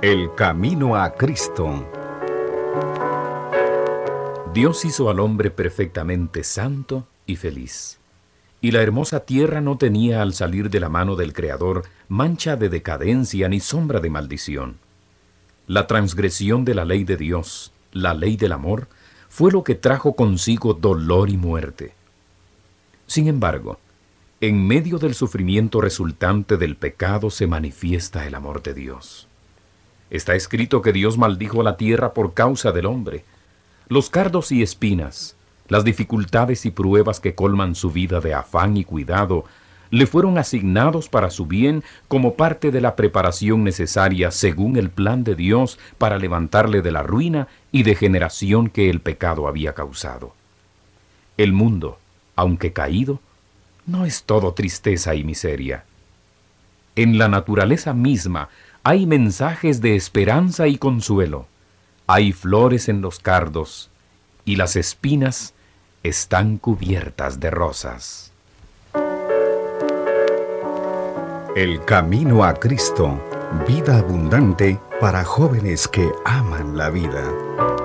El camino a Cristo. Dios hizo al hombre perfectamente santo y feliz. Y la hermosa tierra no tenía al salir de la mano del Creador mancha de decadencia ni sombra de maldición. La transgresión de la ley de Dios, la ley del amor, fue lo que trajo consigo dolor y muerte. Sin embargo, en medio del sufrimiento resultante del pecado se manifiesta el amor de Dios. Está escrito que Dios maldijo la tierra por causa del hombre. Los cardos y espinas, las dificultades y pruebas que colman su vida de afán y cuidado, le fueron asignados para su bien como parte de la preparación necesaria según el plan de Dios para levantarle de la ruina y degeneración que el pecado había causado. El mundo, aunque caído, no es todo tristeza y miseria. En la naturaleza misma hay mensajes de esperanza y consuelo. Hay flores en los cardos y las espinas están cubiertas de rosas. El camino a Cristo, vida abundante para jóvenes que aman la vida.